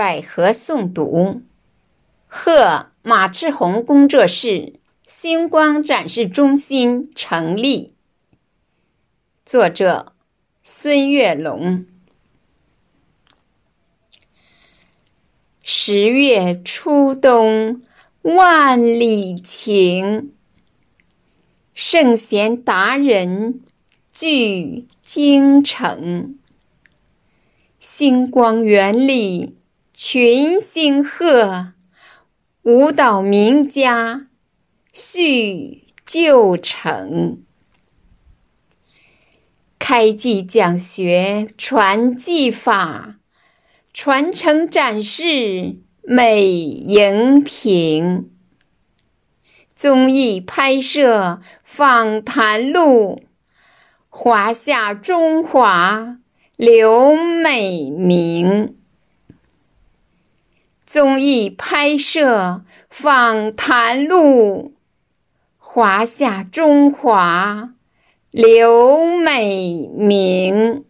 百合诵读，贺马志红工作室星光展示中心成立。作者：孙月龙。十月初冬万里晴，圣贤达人聚京城，星光园里。群星贺，舞蹈名家叙旧城。开技讲学传技法，传承展示美荧屏。综艺拍摄访谈录，华夏中华留美名。综艺拍摄访谈录，华夏中华刘美名。